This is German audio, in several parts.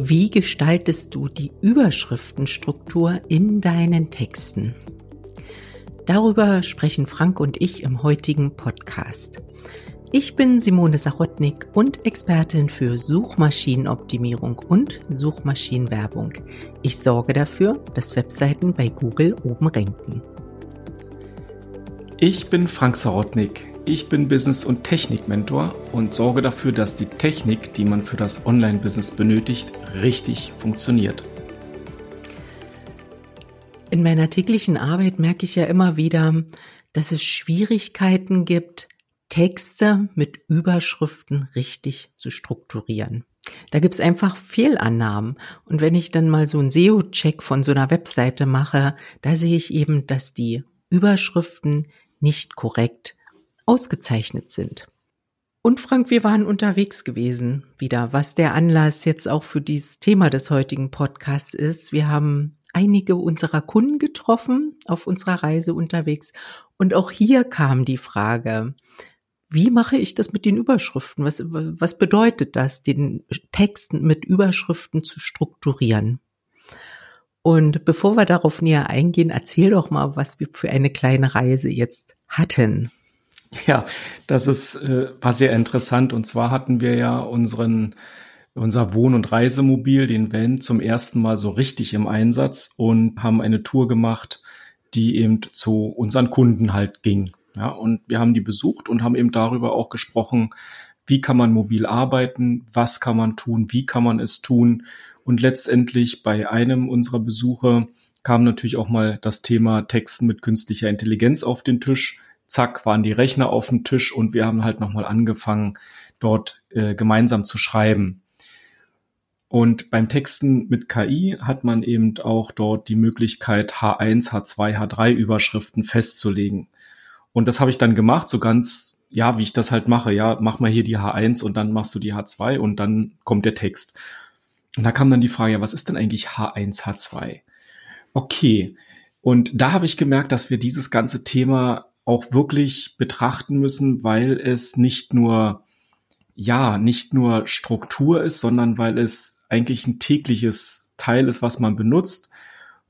Wie gestaltest du die Überschriftenstruktur in deinen Texten? Darüber sprechen Frank und ich im heutigen Podcast. Ich bin Simone Sachotnik und Expertin für Suchmaschinenoptimierung und Suchmaschinenwerbung. Ich sorge dafür, dass Webseiten bei Google oben ranken. Ich bin Frank Sarotnik. Ich bin Business- und Technik-Mentor und sorge dafür, dass die Technik, die man für das Online-Business benötigt, richtig funktioniert. In meiner täglichen Arbeit merke ich ja immer wieder, dass es Schwierigkeiten gibt, Texte mit Überschriften richtig zu strukturieren. Da gibt's einfach Fehlannahmen. Und wenn ich dann mal so einen SEO-Check von so einer Webseite mache, da sehe ich eben, dass die Überschriften nicht korrekt ausgezeichnet sind. Und Frank, wir waren unterwegs gewesen wieder, was der Anlass jetzt auch für dieses Thema des heutigen Podcasts ist. Wir haben einige unserer Kunden getroffen auf unserer Reise unterwegs. Und auch hier kam die Frage, wie mache ich das mit den Überschriften? Was, was bedeutet das, den Texten mit Überschriften zu strukturieren? Und bevor wir darauf näher eingehen, erzähl doch mal, was wir für eine kleine Reise jetzt hatten. Ja, das ist, äh, war sehr interessant. Und zwar hatten wir ja unseren, unser Wohn- und Reisemobil, den Van, zum ersten Mal so richtig im Einsatz und haben eine Tour gemacht, die eben zu unseren Kunden halt ging. Ja, und wir haben die besucht und haben eben darüber auch gesprochen, wie kann man mobil arbeiten, was kann man tun, wie kann man es tun. Und letztendlich bei einem unserer Besuche kam natürlich auch mal das Thema Texten mit künstlicher Intelligenz auf den Tisch. Zack, waren die Rechner auf dem Tisch und wir haben halt nochmal angefangen, dort äh, gemeinsam zu schreiben. Und beim Texten mit KI hat man eben auch dort die Möglichkeit, H1, H2, H3 Überschriften festzulegen. Und das habe ich dann gemacht, so ganz, ja, wie ich das halt mache. Ja, mach mal hier die H1 und dann machst du die H2 und dann kommt der Text. Und da kam dann die Frage, ja, was ist denn eigentlich H1, H2? Okay. Und da habe ich gemerkt, dass wir dieses ganze Thema auch wirklich betrachten müssen, weil es nicht nur, ja, nicht nur Struktur ist, sondern weil es eigentlich ein tägliches Teil ist, was man benutzt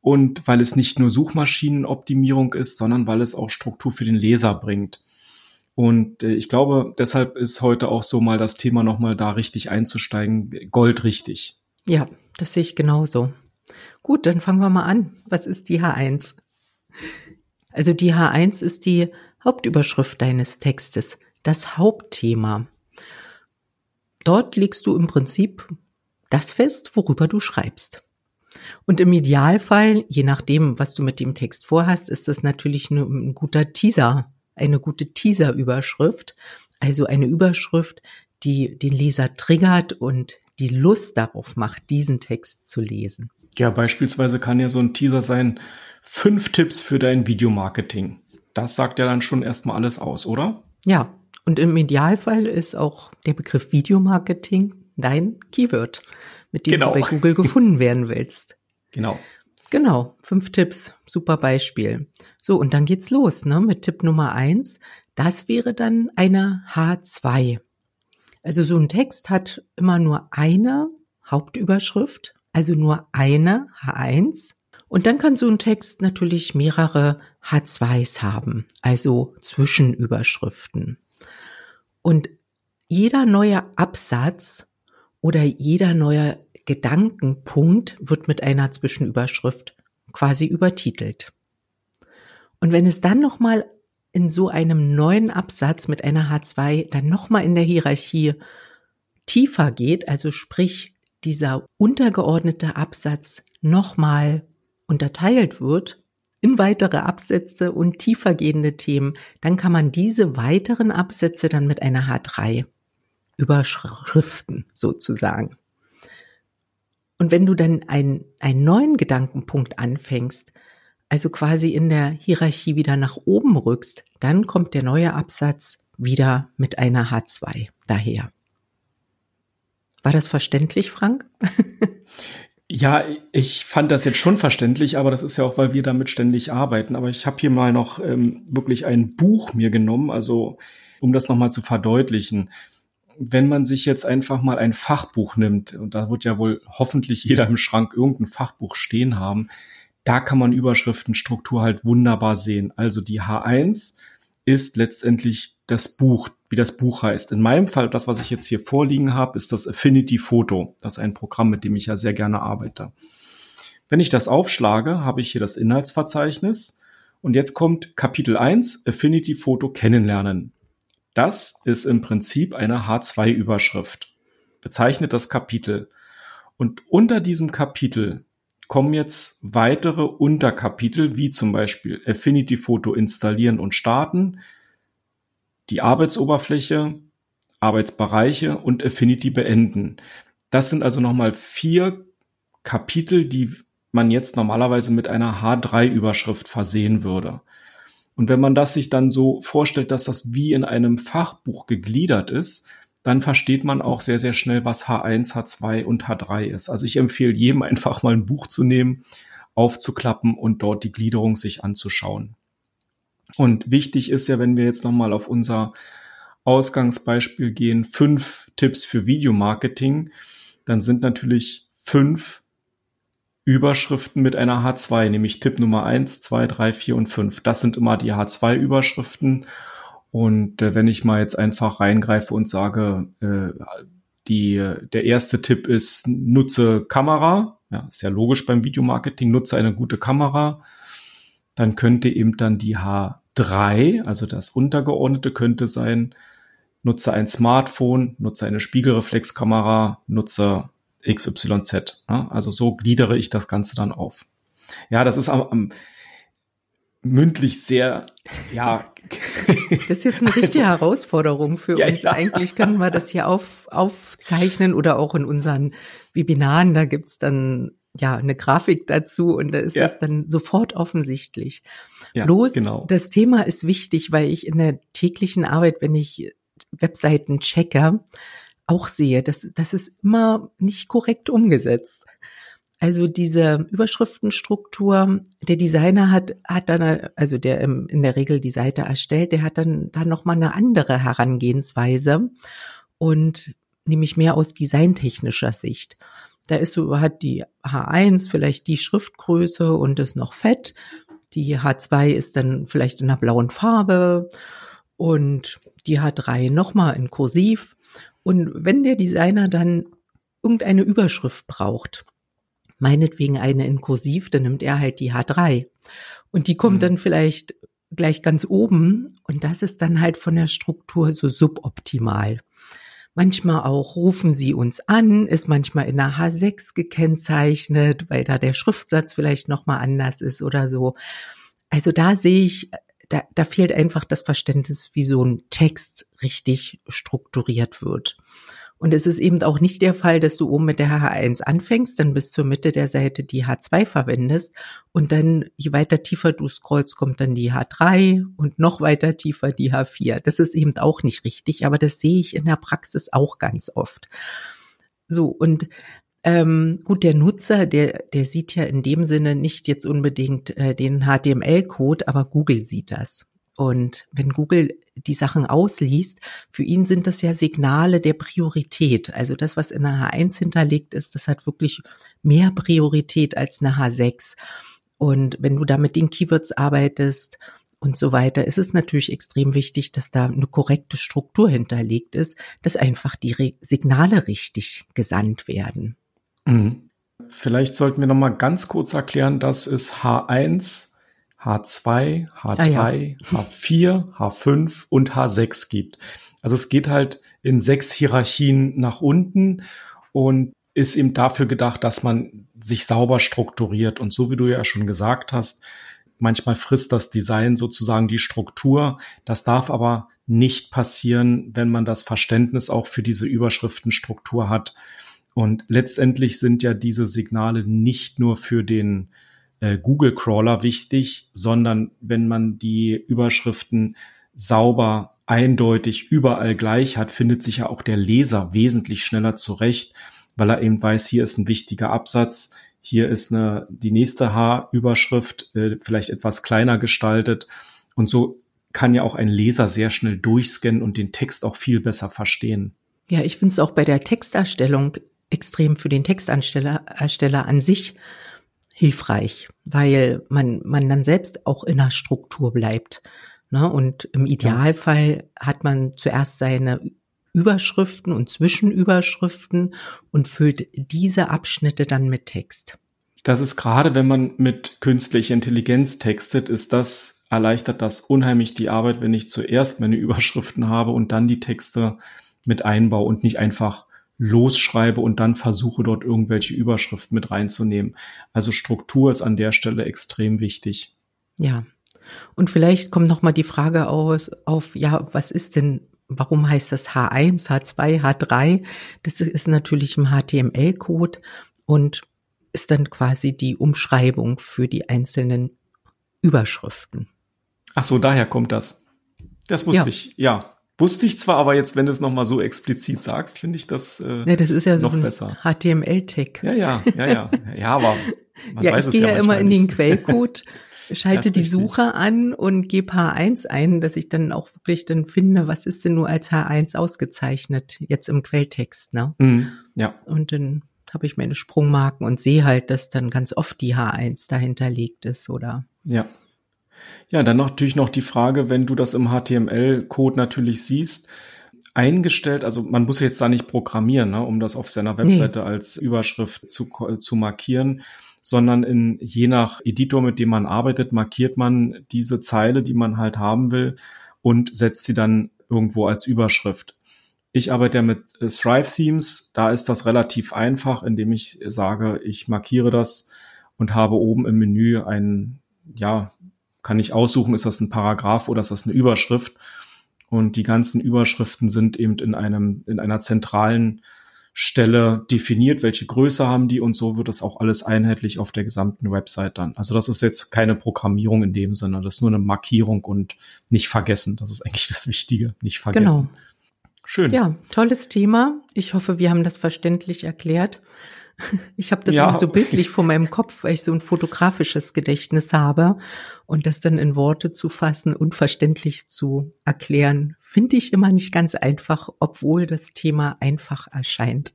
und weil es nicht nur Suchmaschinenoptimierung ist, sondern weil es auch Struktur für den Leser bringt. Und äh, ich glaube, deshalb ist heute auch so mal das Thema nochmal da richtig einzusteigen, goldrichtig. Ja, das sehe ich genauso. Gut, dann fangen wir mal an. Was ist die H1? Also die H1 ist die Hauptüberschrift deines Textes, das Hauptthema. Dort legst du im Prinzip das fest, worüber du schreibst. Und im Idealfall, je nachdem, was du mit dem Text vorhast, ist das natürlich ein guter Teaser, eine gute Teaser-Überschrift. Also eine Überschrift, die den Leser triggert und die Lust darauf macht, diesen Text zu lesen. Ja, beispielsweise kann ja so ein Teaser sein, fünf Tipps für dein Videomarketing. Das sagt ja dann schon erstmal alles aus, oder? Ja, und im Idealfall ist auch der Begriff Videomarketing dein Keyword mit dem genau. du bei Google gefunden werden willst. Genau. Genau, fünf Tipps, super Beispiel. So, und dann geht's los, ne, mit Tipp Nummer eins. Das wäre dann eine H2. Also so ein Text hat immer nur eine Hauptüberschrift, also nur eine H1. Und dann kann so ein Text natürlich mehrere H2s haben, also Zwischenüberschriften. Und jeder neue Absatz oder jeder neue Gedankenpunkt wird mit einer Zwischenüberschrift quasi übertitelt. Und wenn es dann nochmal in so einem neuen Absatz mit einer H2 dann nochmal in der Hierarchie tiefer geht, also sprich dieser untergeordnete Absatz nochmal unterteilt wird in weitere Absätze und tiefergehende Themen, dann kann man diese weiteren Absätze dann mit einer H3 überschriften sozusagen. Und wenn du dann einen, einen neuen Gedankenpunkt anfängst, also quasi in der Hierarchie wieder nach oben rückst, dann kommt der neue Absatz wieder mit einer H2 daher. War das verständlich, Frank? ja, ich fand das jetzt schon verständlich, aber das ist ja auch, weil wir damit ständig arbeiten. Aber ich habe hier mal noch ähm, wirklich ein Buch mir genommen, also um das nochmal zu verdeutlichen wenn man sich jetzt einfach mal ein Fachbuch nimmt, und da wird ja wohl hoffentlich jeder im Schrank irgendein Fachbuch stehen haben, da kann man Überschriftenstruktur halt wunderbar sehen. Also die H1 ist letztendlich das Buch, wie das Buch heißt. In meinem Fall, das, was ich jetzt hier vorliegen habe, ist das Affinity Photo. Das ist ein Programm, mit dem ich ja sehr gerne arbeite. Wenn ich das aufschlage, habe ich hier das Inhaltsverzeichnis. Und jetzt kommt Kapitel 1, Affinity Photo kennenlernen. Das ist im Prinzip eine H2-Überschrift. Bezeichnet das Kapitel. Und unter diesem Kapitel kommen jetzt weitere Unterkapitel, wie zum Beispiel Affinity Photo installieren und starten, die Arbeitsoberfläche, Arbeitsbereiche und Affinity beenden. Das sind also nochmal vier Kapitel, die man jetzt normalerweise mit einer H3-Überschrift versehen würde. Und wenn man das sich dann so vorstellt, dass das wie in einem Fachbuch gegliedert ist, dann versteht man auch sehr, sehr schnell, was H1, H2 und H3 ist. Also ich empfehle jedem einfach mal ein Buch zu nehmen, aufzuklappen und dort die Gliederung sich anzuschauen. Und wichtig ist ja, wenn wir jetzt nochmal auf unser Ausgangsbeispiel gehen, fünf Tipps für Videomarketing, dann sind natürlich fünf Überschriften mit einer H2, nämlich Tipp Nummer eins, zwei, drei, vier und fünf. Das sind immer die H2-Überschriften und äh, wenn ich mal jetzt einfach reingreife und sage, äh, die, der erste Tipp ist, nutze Kamera. Ja, ist ja logisch beim Videomarketing, nutze eine gute Kamera. Dann könnte eben dann die H3, also das untergeordnete könnte sein, nutze ein Smartphone, nutze eine Spiegelreflexkamera, nutze XYZ. Ne? Also so gliedere ich das Ganze dann auf. Ja, das ist am, am mündlich sehr, ja. Das ist jetzt eine richtige also, Herausforderung für ja, uns. Ja. Eigentlich können wir das hier auf, aufzeichnen oder auch in unseren Webinaren. Da gibt's dann ja eine Grafik dazu und da ist ja. das dann sofort offensichtlich. Ja, Bloß genau. das Thema ist wichtig, weil ich in der täglichen Arbeit, wenn ich Webseiten checke, auch sehe, dass das ist immer nicht korrekt umgesetzt. Also diese Überschriftenstruktur, der Designer hat, hat dann, also der in der Regel die Seite erstellt, der hat dann, dann nochmal eine andere Herangehensweise und nämlich mehr aus designtechnischer Sicht. Da ist so, hat die H1 vielleicht die Schriftgröße und ist noch fett. Die H2 ist dann vielleicht in einer blauen Farbe und die H3 nochmal in Kursiv. Und wenn der Designer dann irgendeine Überschrift braucht, meinetwegen eine in Kursiv, dann nimmt er halt die H3. Und die kommt mhm. dann vielleicht gleich ganz oben und das ist dann halt von der Struktur so suboptimal. Manchmal auch rufen sie uns an, ist manchmal in der H6 gekennzeichnet, weil da der Schriftsatz vielleicht nochmal anders ist oder so. Also da sehe ich, da, da fehlt einfach das Verständnis, wie so ein Text richtig strukturiert wird. Und es ist eben auch nicht der Fall, dass du oben mit der H1 anfängst, dann bis zur Mitte der Seite die H2 verwendest und dann, je weiter tiefer du scrollst, kommt dann die H3 und noch weiter tiefer die H4. Das ist eben auch nicht richtig, aber das sehe ich in der Praxis auch ganz oft. So, und ähm, gut, der Nutzer, der, der sieht ja in dem Sinne nicht jetzt unbedingt äh, den HTML-Code, aber Google sieht das. Und wenn Google die Sachen ausliest, für ihn sind das ja Signale der Priorität. Also das, was in der H1 hinterlegt ist, das hat wirklich mehr Priorität als eine H6. Und wenn du da mit den Keywords arbeitest und so weiter, ist es natürlich extrem wichtig, dass da eine korrekte Struktur hinterlegt ist, dass einfach die Re Signale richtig gesandt werden. Mhm. Vielleicht sollten wir noch mal ganz kurz erklären, dass es H1 H2, H3, ah, ja. H4, H5 und H6 gibt. Also es geht halt in sechs Hierarchien nach unten und ist eben dafür gedacht, dass man sich sauber strukturiert. Und so wie du ja schon gesagt hast, manchmal frisst das Design sozusagen die Struktur. Das darf aber nicht passieren, wenn man das Verständnis auch für diese Überschriftenstruktur hat. Und letztendlich sind ja diese Signale nicht nur für den äh, Google Crawler wichtig, sondern wenn man die Überschriften sauber, eindeutig überall gleich hat, findet sich ja auch der Leser wesentlich schneller zurecht, weil er eben weiß, hier ist ein wichtiger Absatz, hier ist eine, die nächste H-Überschrift äh, vielleicht etwas kleiner gestaltet und so kann ja auch ein Leser sehr schnell durchscannen und den Text auch viel besser verstehen. Ja, ich finde es auch bei der Texterstellung extrem für den Textersteller Ersteller an sich hilfreich, weil man, man dann selbst auch in der Struktur bleibt. Ne? Und im Idealfall hat man zuerst seine Überschriften und Zwischenüberschriften und füllt diese Abschnitte dann mit Text. Das ist gerade, wenn man mit künstlicher Intelligenz textet, ist das, erleichtert das unheimlich die Arbeit, wenn ich zuerst meine Überschriften habe und dann die Texte mit einbaue und nicht einfach losschreibe und dann versuche dort irgendwelche Überschriften mit reinzunehmen. Also Struktur ist an der Stelle extrem wichtig. Ja. Und vielleicht kommt noch mal die Frage aus, auf, ja, was ist denn, warum heißt das H1, H2, H3? Das ist natürlich im HTML-Code und ist dann quasi die Umschreibung für die einzelnen Überschriften. Ach so, daher kommt das. Das wusste ja. ich, ja. Wusste ich zwar, aber jetzt, wenn du es nochmal so explizit sagst, finde ich das, äh, ja, das ist ja noch so besser. HTML-Tag. Ja, ja, ja, ja. Ja, aber man ja, weiß ich gehe ja, immer in den Quellcode, schalte die Suche an und gebe H1 ein, dass ich dann auch wirklich dann finde, was ist denn nur als H1 ausgezeichnet, jetzt im Quelltext, ne? Mm, ja. Und dann habe ich meine Sprungmarken und sehe halt, dass dann ganz oft die H1 dahinter liegt ist, oder? Ja. Ja, dann natürlich noch die Frage, wenn du das im HTML-Code natürlich siehst, eingestellt, also man muss jetzt da nicht programmieren, ne, um das auf seiner Webseite nee. als Überschrift zu, zu markieren, sondern in je nach Editor, mit dem man arbeitet, markiert man diese Zeile, die man halt haben will und setzt sie dann irgendwo als Überschrift. Ich arbeite ja mit Thrive Themes, da ist das relativ einfach, indem ich sage, ich markiere das und habe oben im Menü ein ja, kann ich aussuchen, ist das ein Paragraph oder ist das eine Überschrift. Und die ganzen Überschriften sind eben in einem, in einer zentralen Stelle definiert, welche Größe haben die und so wird das auch alles einheitlich auf der gesamten Website dann. Also das ist jetzt keine Programmierung in dem Sinne, das ist nur eine Markierung und nicht vergessen. Das ist eigentlich das Wichtige, nicht vergessen. Genau. Schön. Ja, tolles Thema. Ich hoffe, wir haben das verständlich erklärt. Ich habe das ja. immer so bildlich vor meinem Kopf, weil ich so ein fotografisches Gedächtnis habe. Und das dann in Worte zu fassen und verständlich zu erklären, finde ich immer nicht ganz einfach, obwohl das Thema einfach erscheint.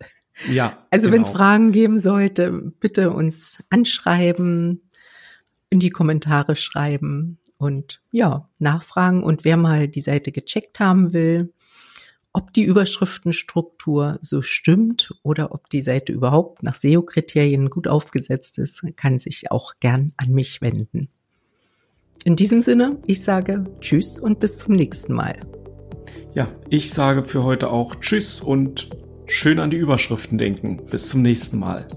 Ja. Also genau. wenn es Fragen geben sollte, bitte uns anschreiben, in die Kommentare schreiben und ja, nachfragen. Und wer mal die Seite gecheckt haben will, ob die Überschriftenstruktur so stimmt oder ob die Seite überhaupt nach SEO-Kriterien gut aufgesetzt ist, kann sich auch gern an mich wenden. In diesem Sinne, ich sage Tschüss und bis zum nächsten Mal. Ja, ich sage für heute auch Tschüss und schön an die Überschriften denken. Bis zum nächsten Mal.